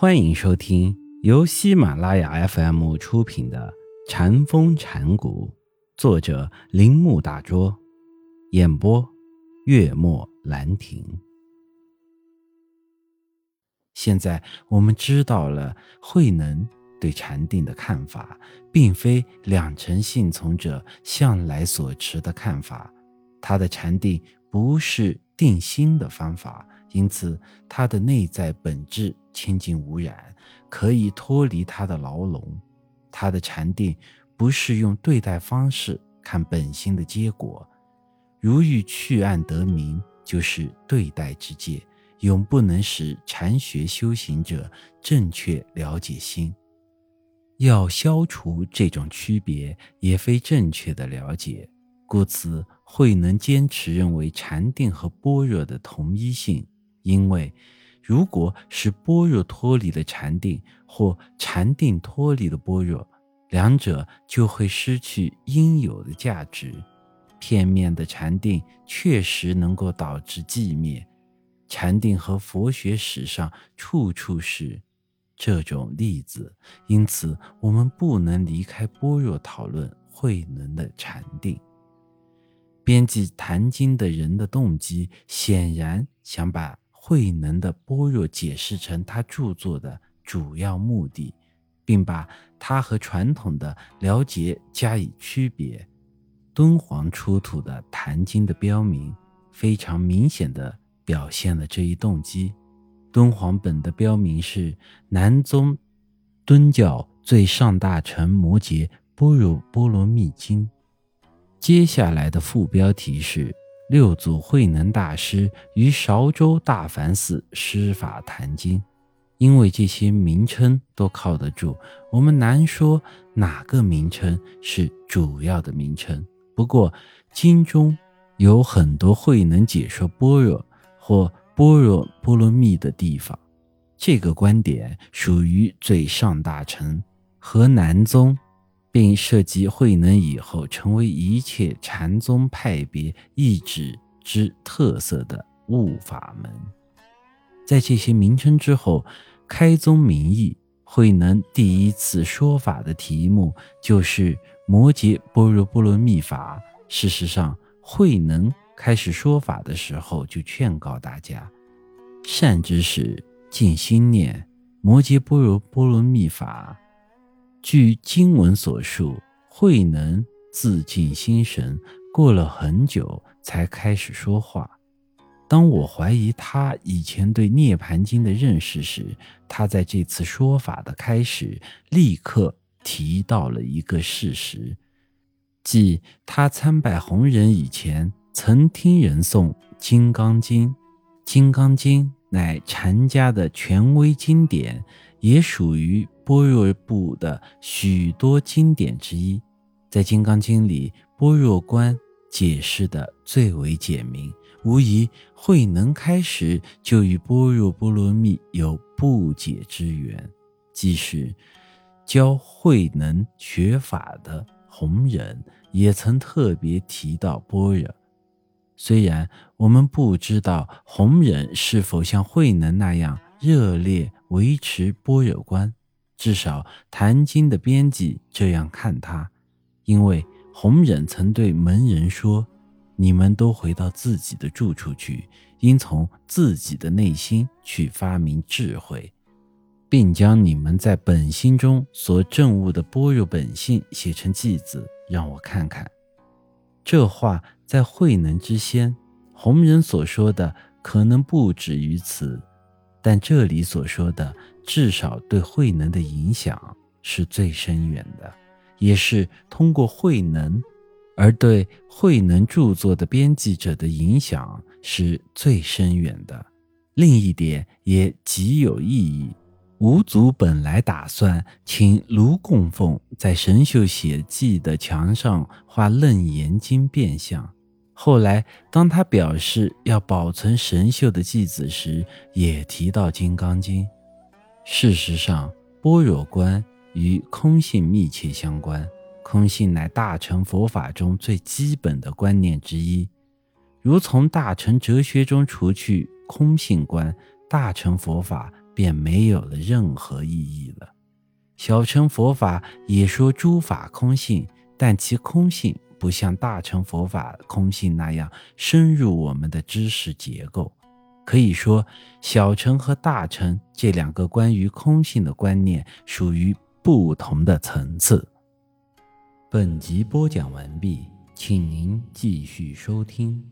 欢迎收听由喜马拉雅 FM 出品的《禅风禅谷，作者铃木大拙，演播月末兰亭。现在我们知道了慧能对禅定的看法，并非两成信从者向来所持的看法。他的禅定不是定心的方法。因此，他的内在本质清净无染，可以脱离他的牢笼。他的禅定不是用对待方式看本心的结果，如欲去暗得明，就是对待之界，永不能使禅学修行者正确了解心。要消除这种区别，也非正确的了解，故此慧能坚持认为禅定和般若的同一性。因为，如果是般若脱离了禅定，或禅定脱离了般若，两者就会失去应有的价值。片面的禅定确实能够导致寂灭，禅定和佛学史上处处是这种例子。因此，我们不能离开般若讨论慧能的禅定。编辑《坛经》的人的动机，显然想把。慧能的般若解释成他著作的主要目的，并把他和传统的了解加以区别。敦煌出土的《坛经》的标明非常明显地表现了这一动机。敦煌本的标明是南宗敦教最上大乘摩诘般若波罗蜜经，接下来的副标题是。六祖慧能大师于韶州大梵寺施法谈经，因为这些名称都靠得住，我们难说哪个名称是主要的名称。不过经中有很多慧能解说般若或般若波罗蜜的地方，这个观点属于最上大乘和南宗。并涉及慧能以后成为一切禅宗派别意志之特色的悟法门。在这些名称之后，开宗明义，慧能第一次说法的题目就是《摩诘般若波罗蜜法》。事实上，慧能开始说法的时候就劝告大家：善知识，静心念摩诘般若波罗蜜法。据经文所述，慧能自静心神，过了很久才开始说话。当我怀疑他以前对《涅盘经》的认识时，他在这次说法的开始立刻提到了一个事实，即他参拜弘忍以前曾听人诵《金刚经》。《金刚经》乃禅家的权威经典，也属于。般若部的许多经典之一，在《金刚经》里，般若观解释的最为简明。无疑，慧能开始就与般若波罗蜜有不解之缘。即使教慧能学法的弘忍，也曾特别提到般若。虽然我们不知道弘忍是否像慧能那样热烈维持般若观。至少《坛经》的编辑这样看他，因为弘忍曾对门人说：“你们都回到自己的住处去，应从自己的内心去发明智慧，并将你们在本心中所证悟的般若本性写成偈子，让我看看。”这话在慧能之先，弘忍所说的可能不止于此。但这里所说的，至少对慧能的影响是最深远的，也是通过慧能而对慧能著作的编辑者的影响是最深远的。另一点也极有意义。五祖本来打算请卢供奉在神秀写记的墙上画《楞严经》变相。后来，当他表示要保存神秀的偈子时，也提到《金刚经》。事实上，般若观与空性密切相关。空性乃大乘佛法中最基本的观念之一。如从大乘哲学中除去空性观，大乘佛法便没有了任何意义了。小乘佛法也说诸法空性，但其空性不像大乘佛法空性那样深入我们的知识结构。可以说，小乘和大乘这两个关于空性的观念属于不同的层次。本集播讲完毕，请您继续收听。